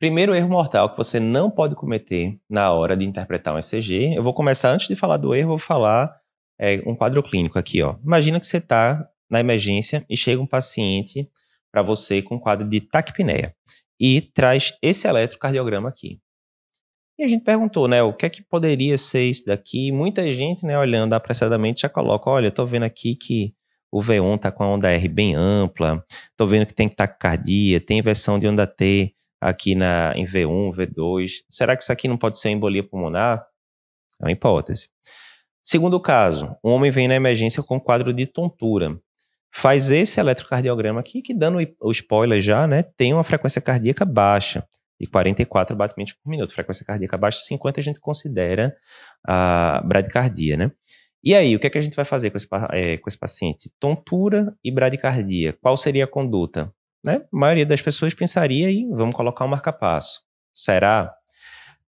Primeiro erro mortal que você não pode cometer na hora de interpretar um ECG. Eu vou começar antes de falar do erro, vou falar é, um quadro clínico aqui, ó. Imagina que você está na emergência e chega um paciente para você com quadro de taquipneia e traz esse eletrocardiograma aqui. E a gente perguntou, né, o que é que poderia ser isso daqui? Muita gente, né, olhando apressadamente, já coloca, olha, estou vendo aqui que o V1 está com a onda R bem ampla, estou vendo que tem taquicardia, tem inversão de onda T, aqui na, em V1, V2. Será que isso aqui não pode ser embolia pulmonar? É uma hipótese. Segundo caso, um homem vem na emergência com quadro de tontura. Faz esse eletrocardiograma aqui, que dando o spoiler já, né, tem uma frequência cardíaca baixa, de 44 batimentos por minuto. Frequência cardíaca baixa, 50 a gente considera a bradicardia, né? E aí, o que, é que a gente vai fazer com esse, é, com esse paciente? Tontura e bradicardia. Qual seria a conduta? Né? A maioria das pessoas pensaria em vamos colocar um marca-passo. Será?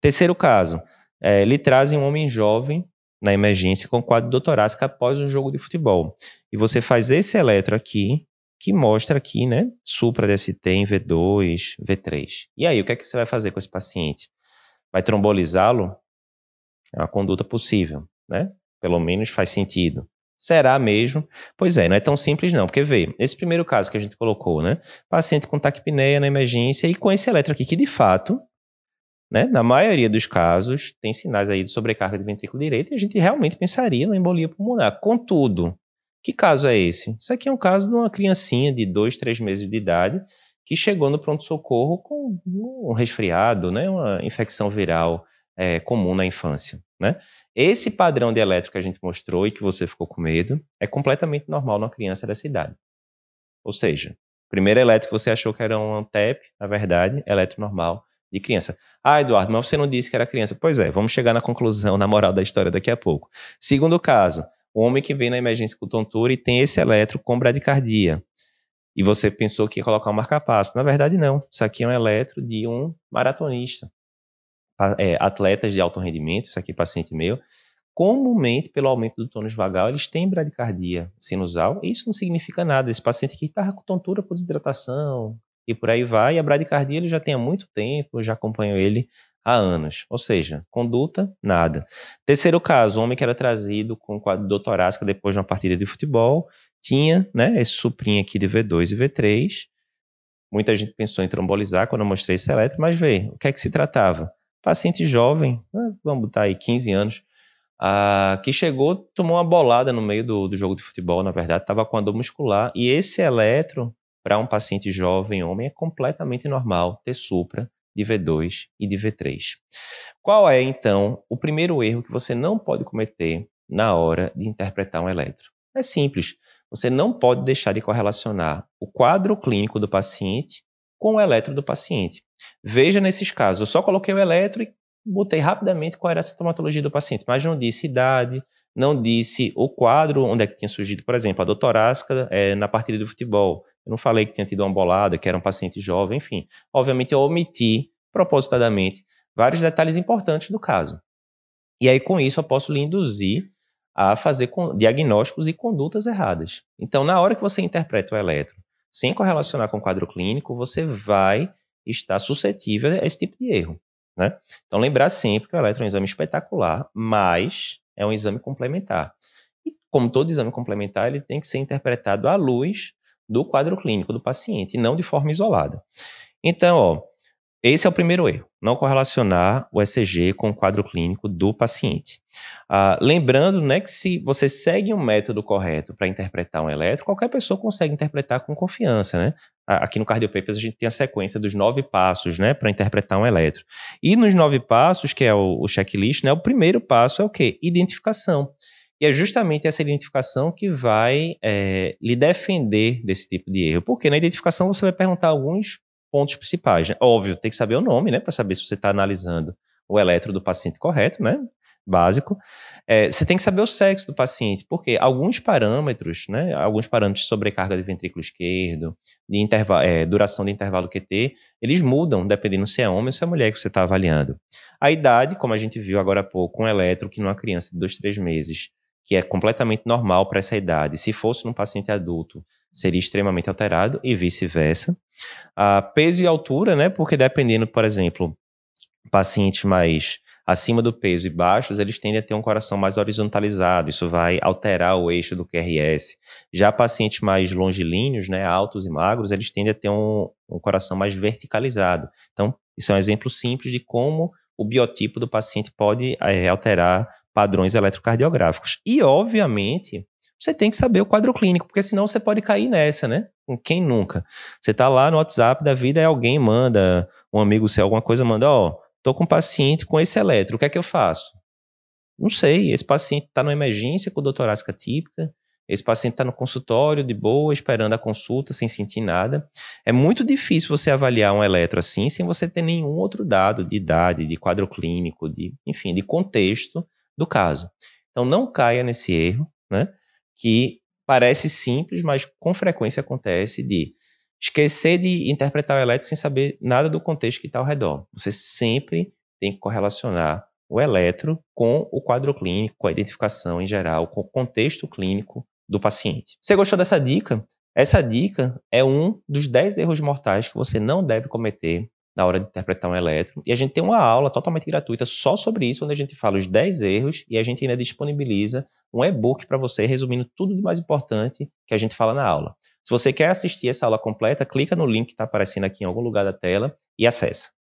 Terceiro caso, é, lhe trazem um homem jovem na emergência com quadro doutorásico após um jogo de futebol. E você faz esse eletro aqui, que mostra aqui, né, supra DST em V2, V3. E aí, o que é que você vai fazer com esse paciente? Vai trombolizá-lo? É uma conduta possível, né? Pelo menos faz sentido. Será mesmo? Pois é, não é tão simples não, porque vê, esse primeiro caso que a gente colocou, né? Paciente com taquipneia na emergência e com esse eletro aqui, que de fato, né, na maioria dos casos, tem sinais aí de sobrecarga de ventrículo direito e a gente realmente pensaria na embolia pulmonar. Contudo, que caso é esse? Isso aqui é um caso de uma criancinha de dois, três meses de idade que chegou no pronto-socorro com um resfriado, né, uma infecção viral é, comum na infância, né? Esse padrão de elétrico que a gente mostrou e que você ficou com medo é completamente normal numa criança dessa idade. Ou seja, primeiro elétrico você achou que era um ANTEP, na verdade, elétrico normal de criança. Ah, Eduardo, mas você não disse que era criança. Pois é, vamos chegar na conclusão, na moral da história daqui a pouco. Segundo caso, o homem que vem na emergência com tontura e tem esse eletro com bradicardia. E você pensou que ia colocar um marca-passo. Na verdade, não. Isso aqui é um eletro de um maratonista é, atletas de alto rendimento, isso aqui é paciente meu, comumente, pelo aumento do tônus vagal, eles têm bradicardia sinusal. Isso não significa nada. Esse paciente aqui está com tontura por desidratação e por aí vai. E a bradicardia ele já tem há muito tempo, eu já acompanho ele há anos. Ou seja, conduta, nada. Terceiro caso, um homem que era trazido com quadro doutorásico depois de uma partida de futebol, tinha né, esse suprinho aqui de V2 e V3. Muita gente pensou em trombolizar quando eu mostrei esse eletro, mas vê, o que é que se tratava? Paciente jovem, né, vamos botar aí 15 anos, ah, que chegou, tomou uma bolada no meio do, do jogo de futebol, na verdade, estava com a dor muscular, e esse eletro, para um paciente jovem, homem, é completamente normal ter supra de V2 e de V3. Qual é, então, o primeiro erro que você não pode cometer na hora de interpretar um eletro? É simples, você não pode deixar de correlacionar o quadro clínico do paciente com o eletro do paciente. Veja nesses casos, eu só coloquei o eletro e botei rapidamente qual era a sintomatologia do paciente, mas não disse idade, não disse o quadro onde é que tinha surgido, por exemplo, a dor torácica é, na partida do futebol. Eu não falei que tinha tido uma bolada, que era um paciente jovem, enfim. Obviamente eu omiti propositadamente vários detalhes importantes do caso. E aí com isso eu posso lhe induzir a fazer diagnósticos e condutas erradas. Então, na hora que você interpreta o eletro sem correlacionar com o quadro clínico, você vai estar suscetível a esse tipo de erro. Né? Então, lembrar sempre que o eletro é um exame espetacular, mas é um exame complementar. E, como todo exame complementar, ele tem que ser interpretado à luz do quadro clínico do paciente, e não de forma isolada. Então, ó, esse é o primeiro erro, não correlacionar o ECG com o quadro clínico do paciente. Ah, lembrando né, que se você segue um método correto para interpretar um eletro, qualquer pessoa consegue interpretar com confiança. Né? Aqui no Cardiopapers a gente tem a sequência dos nove passos né, para interpretar um eletro. E nos nove passos, que é o, o checklist, né, o primeiro passo é o quê? Identificação. E é justamente essa identificação que vai é, lhe defender desse tipo de erro. Porque na identificação você vai perguntar alguns pontos principais. Né? Óbvio, tem que saber o nome, né, para saber se você está analisando o eletro do paciente correto, né, básico. É, você tem que saber o sexo do paciente, porque alguns parâmetros, né, alguns parâmetros de sobrecarga de ventrículo esquerdo, de é, duração de intervalo QT, eles mudam dependendo se é homem ou se é mulher que você está avaliando. A idade, como a gente viu agora há pouco, um eletro que numa criança de dois, três meses, que é completamente normal para essa idade, se fosse num paciente adulto, seria extremamente alterado e vice-versa. Uh, peso e altura, né? Porque dependendo, por exemplo, pacientes mais acima do peso e baixos, eles tendem a ter um coração mais horizontalizado, isso vai alterar o eixo do QRS. Já pacientes mais longilíneos, né, altos e magros, eles tendem a ter um, um coração mais verticalizado. Então, isso é um exemplo simples de como o biotipo do paciente pode é, alterar padrões eletrocardiográficos. E, obviamente, você tem que saber o quadro clínico, porque senão você pode cair nessa, né? Quem nunca? Você tá lá no WhatsApp da vida e alguém manda, um amigo seu, alguma coisa, manda, ó, oh, tô com um paciente com esse eletro, o que é que eu faço? Não sei, esse paciente está numa emergência com dor torácica típica, esse paciente está no consultório de boa, esperando a consulta, sem sentir nada. É muito difícil você avaliar um eletro assim, sem você ter nenhum outro dado de idade, de quadro clínico, de, enfim, de contexto do caso. Então, não caia nesse erro, né? Que parece simples, mas com frequência acontece de esquecer de interpretar o eletro sem saber nada do contexto que está ao redor. Você sempre tem que correlacionar o eletro com o quadro clínico, com a identificação em geral, com o contexto clínico do paciente. Você gostou dessa dica? Essa dica é um dos 10 erros mortais que você não deve cometer na hora de interpretar um eletro. E a gente tem uma aula totalmente gratuita só sobre isso, onde a gente fala os 10 erros e a gente ainda disponibiliza um e-book para você resumindo tudo de mais importante que a gente fala na aula. Se você quer assistir essa aula completa, clica no link que está aparecendo aqui em algum lugar da tela e acessa.